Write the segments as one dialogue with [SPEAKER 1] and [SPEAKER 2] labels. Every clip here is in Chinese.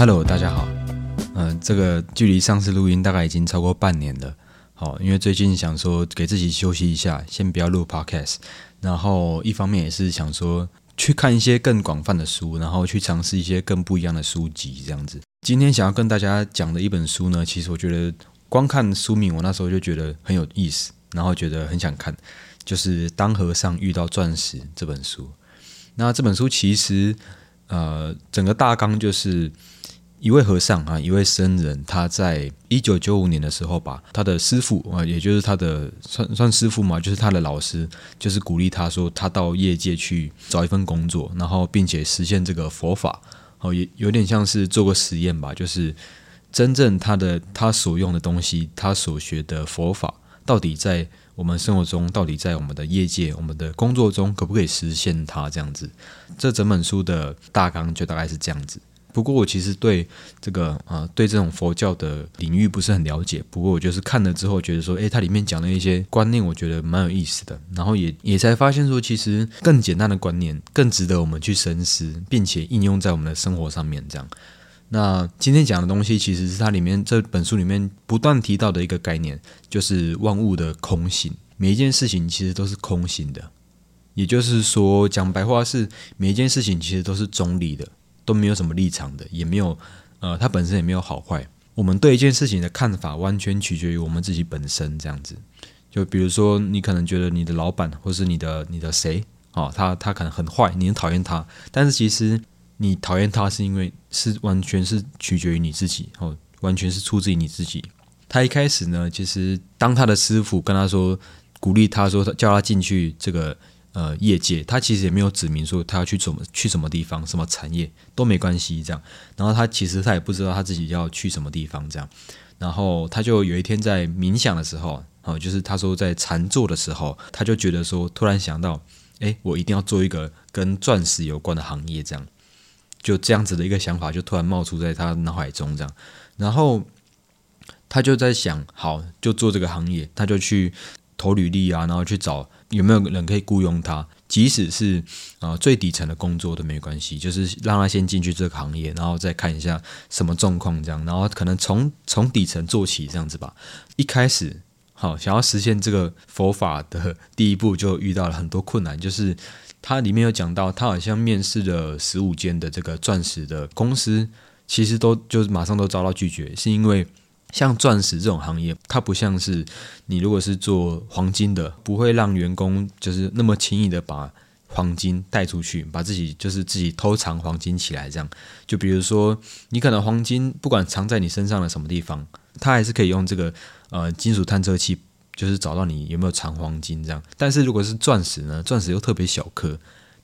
[SPEAKER 1] Hello，大家好。嗯、这个距离上次录音大概已经超过半年了。好，因为最近想说给自己休息一下，先不要录 Podcast。然后一方面也是想说去看一些更广泛的书，然后去尝试一些更不一样的书籍，这样子。今天想要跟大家讲的一本书呢，其实我觉得光看书名，我那时候就觉得很有意思，然后觉得很想看，就是《当和尚遇到钻石》这本书。那这本书其实呃，整个大纲就是一位和尚啊，一位僧人，他在一九九五年的时候吧，他的师傅啊，也就是他的算算师傅嘛，就是他的老师，就是鼓励他说，他到业界去找一份工作，然后并且实现这个佛法，哦，也有点像是做个实验吧，就是真正他的他所用的东西，他所学的佛法，到底在我们生活中，到底在我们的业界、我们的工作中，可不可以实现它？这样子，这整本书的大纲就大概是这样子。不过我其实对这个呃对这种佛教的领域不是很了解，不过我就是看了之后觉得说，诶，它里面讲的一些观念，我觉得蛮有意思的。然后也也才发现说，其实更简单的观念更值得我们去深思，并且应用在我们的生活上面。这样，那今天讲的东西其实是它里面这本书里面不断提到的一个概念，就是万物的空性。每一件事情其实都是空性的，也就是说，讲白话是每一件事情其实都是中立的。都没有什么立场的，也没有，呃，它本身也没有好坏。我们对一件事情的看法，完全取决于我们自己本身。这样子，就比如说，你可能觉得你的老板，或是你的你的谁，哦，他他可能很坏，你很讨厌他，但是其实你讨厌他是因为是完全是取决于你自己，哦，完全是出自于你自己。他一开始呢，其实当他的师傅跟他说，鼓励他说，叫他进去这个。呃，业界他其实也没有指明说他要去怎么去什么地方，什么产业都没关系这样。然后他其实他也不知道他自己要去什么地方这样。然后他就有一天在冥想的时候，哦，就是他说在禅坐的时候，他就觉得说突然想到，哎，我一定要做一个跟钻石有关的行业这样。就这样子的一个想法就突然冒出在他脑海中这样。然后他就在想，好，就做这个行业，他就去投履历啊，然后去找。有没有人可以雇佣他？即使是啊最底层的工作都没关系，就是让他先进去这个行业，然后再看一下什么状况这样，然后可能从从底层做起这样子吧。一开始好想要实现这个佛法的第一步，就遇到了很多困难，就是他里面有讲到，他好像面试了十五间的这个钻石的公司，其实都就是马上都遭到拒绝，是因为。像钻石这种行业，它不像是你如果是做黄金的，不会让员工就是那么轻易的把黄金带出去，把自己就是自己偷藏黄金起来这样。就比如说，你可能黄金不管藏在你身上的什么地方，它还是可以用这个呃金属探测器，就是找到你有没有藏黄金这样。但是如果是钻石呢，钻石又特别小颗，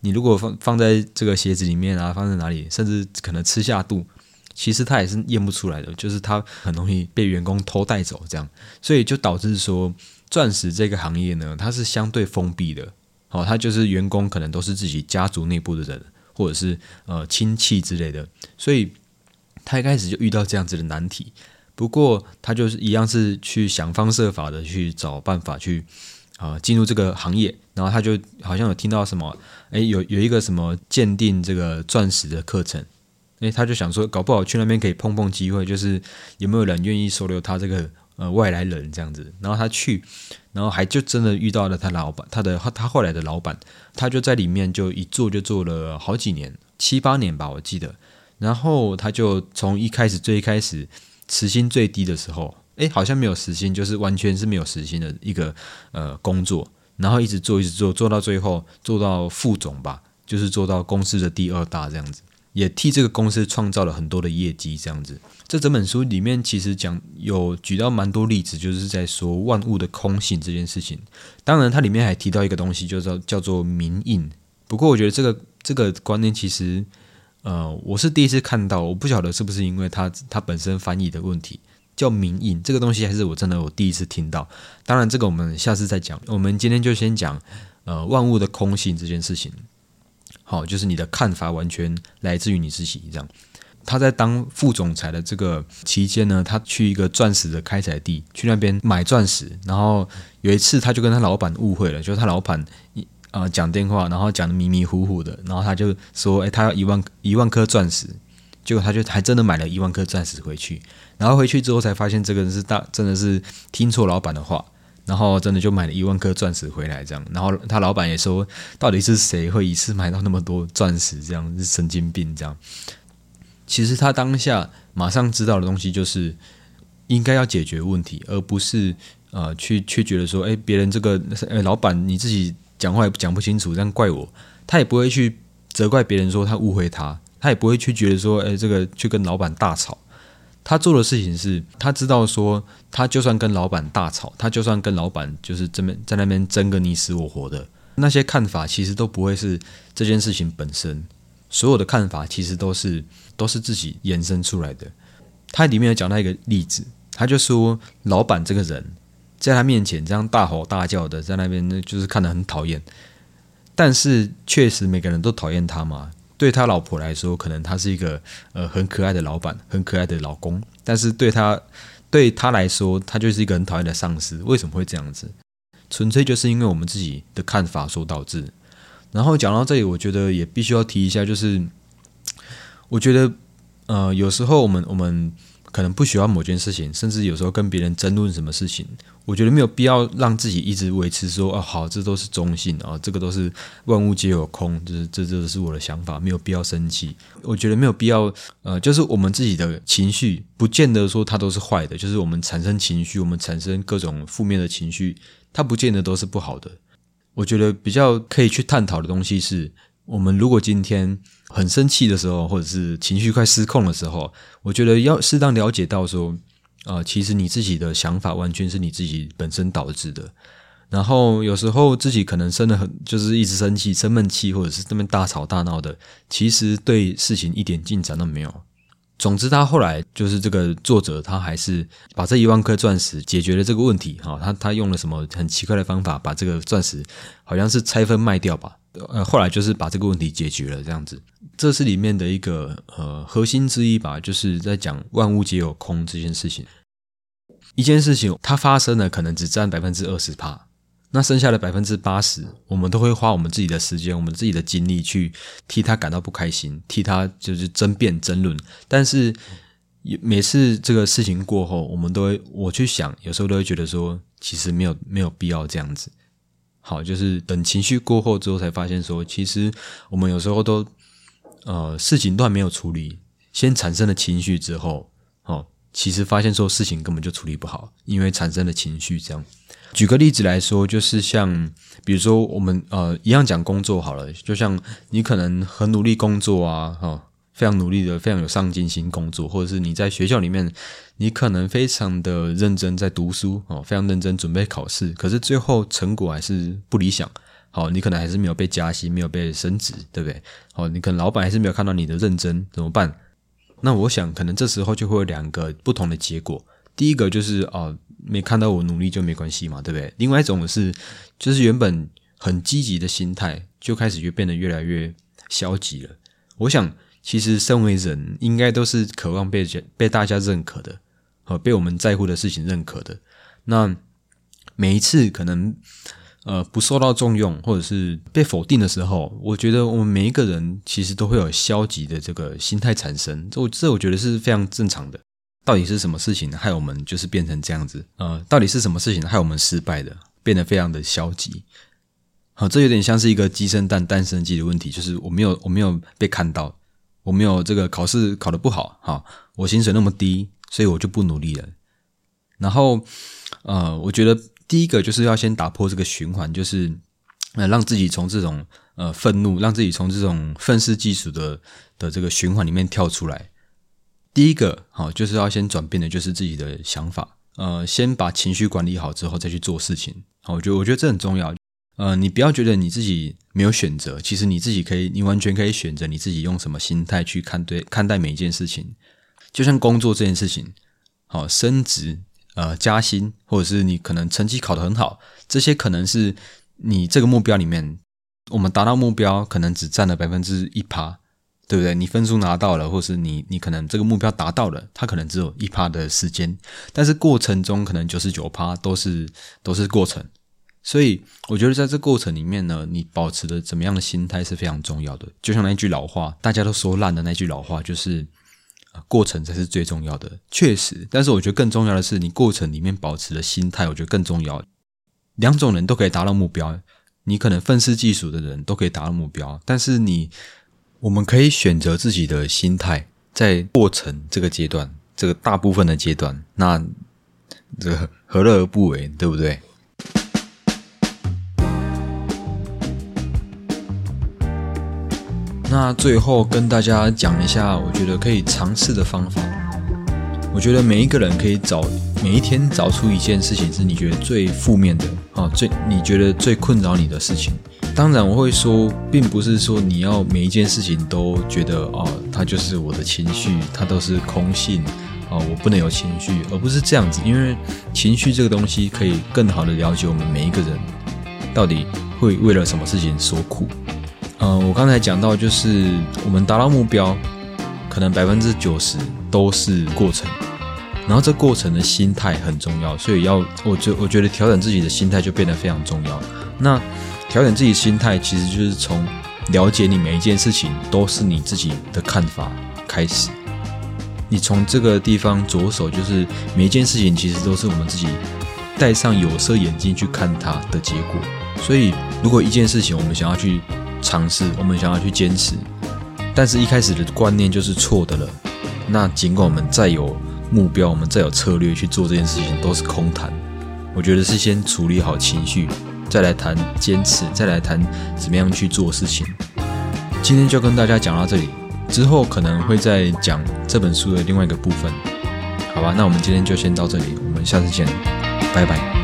[SPEAKER 1] 你如果放放在这个鞋子里面啊，放在哪里，甚至可能吃下肚。其实他也是验不出来的，就是他很容易被员工偷带走，这样，所以就导致说，钻石这个行业呢，它是相对封闭的，好，它就是员工可能都是自己家族内部的人，或者是呃亲戚之类的，所以他一开始就遇到这样子的难题。不过他就是一样是去想方设法的去找办法去啊进入这个行业，然后他就好像有听到什么，诶，有有一个什么鉴定这个钻石的课程。诶，他就想说，搞不好去那边可以碰碰机会，就是有没有人愿意收留他这个呃外来人这样子。然后他去，然后还就真的遇到了他老板，他的他后来的老板，他就在里面就一做就做了好几年，七八年吧，我记得。然后他就从一开始最开始时薪最低的时候，诶，好像没有时薪，就是完全是没有时薪的一个呃工作，然后一直做一直做，做到最后做到副总吧，就是做到公司的第二大这样子。也替这个公司创造了很多的业绩，这样子。这整本书里面其实讲有举到蛮多例子，就是在说万物的空性这件事情。当然，它里面还提到一个东西，就叫叫做明印。不过，我觉得这个这个观念其实，呃，我是第一次看到，我不晓得是不是因为它它本身翻译的问题，叫明印这个东西，还是我真的我第一次听到。当然，这个我们下次再讲。我们今天就先讲呃万物的空性这件事情。好，就是你的看法完全来自于你自己。这样，他在当副总裁的这个期间呢，他去一个钻石的开采地，去那边买钻石。然后有一次，他就跟他老板误会了，就是他老板一啊讲电话，然后讲的迷迷糊糊的，然后他就说：“哎，他要一万一万颗钻石，结果他就还真的买了一万颗钻石回去，然后回去之后才发现这个人是大真的是听错老板的话，然后真的就买了一万颗钻石回来这样，然后他老板也说，到底是谁会一次买到那么多钻石？这样是神经病这样。其实他当下马上知道的东西就是应该要解决问题，而不是呃去去觉得说，哎，别人这个呃老板你自己讲话也讲不清楚，这样怪我，他也不会去责怪别人说他误会他。他也不会去觉得说，哎，这个去跟老板大吵。他做的事情是，他知道说，他就算跟老板大吵，他就算跟老板就是这边在那边争个你死我活的，那些看法其实都不会是这件事情本身。所有的看法其实都是都是自己延伸出来的。他里面有讲到一个例子，他就说，老板这个人在他面前这样大吼大叫的，在那边就是看得很讨厌。但是确实每个人都讨厌他嘛。对他老婆来说，可能他是一个呃很可爱的老板，很可爱的老公。但是对他对他来说，他就是一个很讨厌的上司。为什么会这样子？纯粹就是因为我们自己的看法所导致。然后讲到这里，我觉得也必须要提一下，就是我觉得呃有时候我们我们。可能不喜欢某件事情，甚至有时候跟别人争论什么事情，我觉得没有必要让自己一直维持说，哦，好，这都是中性啊，这个都是万物皆有空，就是这这是我的想法，没有必要生气。我觉得没有必要，呃，就是我们自己的情绪，不见得说它都是坏的，就是我们产生情绪，我们产生各种负面的情绪，它不见得都是不好的。我觉得比较可以去探讨的东西是。我们如果今天很生气的时候，或者是情绪快失控的时候，我觉得要适当了解到说，啊，其实你自己的想法完全是你自己本身导致的。然后有时候自己可能生的很，就是一直生气、生闷气，或者是这边大吵大闹的，其实对事情一点进展都没有。总之，他后来就是这个作者，他还是把这一万颗钻石解决了这个问题。哈，他他用了什么很奇怪的方法，把这个钻石好像是拆分卖掉吧。呃，后来就是把这个问题解决了，这样子，这是里面的一个呃核心之一吧，就是在讲万物皆有空这件事情。一件事情它发生了，可能只占百分之二十帕，那剩下的百分之八十，我们都会花我们自己的时间、我们自己的精力去替他感到不开心，替他就是争辩、争论。但是每次这个事情过后，我们都会我去想，有时候都会觉得说，其实没有没有必要这样子。好，就是等情绪过后之后，才发现说，其实我们有时候都，呃，事情都还没有处理，先产生了情绪之后，哦，其实发现说事情根本就处理不好，因为产生了情绪。这样，举个例子来说，就是像，比如说我们呃一样讲工作好了，就像你可能很努力工作啊，哈。非常努力的，非常有上进心工作，或者是你在学校里面，你可能非常的认真在读书哦，非常认真准备考试，可是最后成果还是不理想。好，你可能还是没有被加薪，没有被升职，对不对？好，你可能老板还是没有看到你的认真，怎么办？那我想，可能这时候就会有两个不同的结果。第一个就是哦，没看到我努力就没关系嘛，对不对？另外一种是，就是原本很积极的心态，就开始就变得越来越消极了。我想。其实，身为人，应该都是渴望被被大家认可的，和被我们在乎的事情认可的。那每一次可能呃不受到重用，或者是被否定的时候，我觉得我们每一个人其实都会有消极的这个心态产生。这我这我觉得是非常正常的。到底是什么事情害我们就是变成这样子？呃，到底是什么事情害我们失败的，变得非常的消极？好，这有点像是一个鸡生蛋，蛋生鸡的问题，就是我没有我没有被看到。我没有这个考试考得不好，哈，我薪水那么低，所以我就不努力了。然后，呃，我觉得第一个就是要先打破这个循环，就是呃，让自己从这种呃愤怒，让自己从这种愤世嫉俗的的这个循环里面跳出来。第一个，好，就是要先转变的，就是自己的想法，呃，先把情绪管理好之后再去做事情。好，我觉得我觉得这很重要。呃，你不要觉得你自己没有选择，其实你自己可以，你完全可以选择你自己用什么心态去看对看待每一件事情。就像工作这件事情，好升职、呃加薪，或者是你可能成绩考得很好，这些可能是你这个目标里面，我们达到目标可能只占了百分之一趴，对不对？你分数拿到了，或是你你可能这个目标达到了，它可能只有一趴的时间，但是过程中可能九十九趴都是都是过程。所以我觉得在这过程里面呢，你保持的怎么样的心态是非常重要的。就像那句老话，大家都说烂的那句老话，就是过程才是最重要的，确实。但是我觉得更重要的是，你过程里面保持的心态，我觉得更重要。两种人都可以达到目标，你可能愤世嫉俗的人都可以达到目标，但是你，我们可以选择自己的心态，在过程这个阶段，这个大部分的阶段，那这个何乐而不为，对不对？那最后跟大家讲一下，我觉得可以尝试的方法。我觉得每一个人可以找每一天找出一件事情是你觉得最负面的啊，最你觉得最困扰你的事情。当然，我会说，并不是说你要每一件事情都觉得哦，它就是我的情绪，它都是空性啊，我不能有情绪，而不是这样子。因为情绪这个东西可以更好的了解我们每一个人到底会为了什么事情所苦。嗯，我刚才讲到，就是我们达到目标，可能百分之九十都是过程，然后这过程的心态很重要，所以要，我觉我觉得调整自己的心态就变得非常重要。那调整自己心态，其实就是从了解你每一件事情都是你自己的看法开始，你从这个地方着手，就是每一件事情其实都是我们自己戴上有色眼镜去看它的结果。所以，如果一件事情我们想要去，尝试，我们想要去坚持，但是一开始的观念就是错的了。那尽管我们再有目标，我们再有策略去做这件事情，都是空谈。我觉得是先处理好情绪，再来谈坚持，再来谈怎么样去做事情。今天就跟大家讲到这里，之后可能会再讲这本书的另外一个部分，好吧？那我们今天就先到这里，我们下次见，拜拜。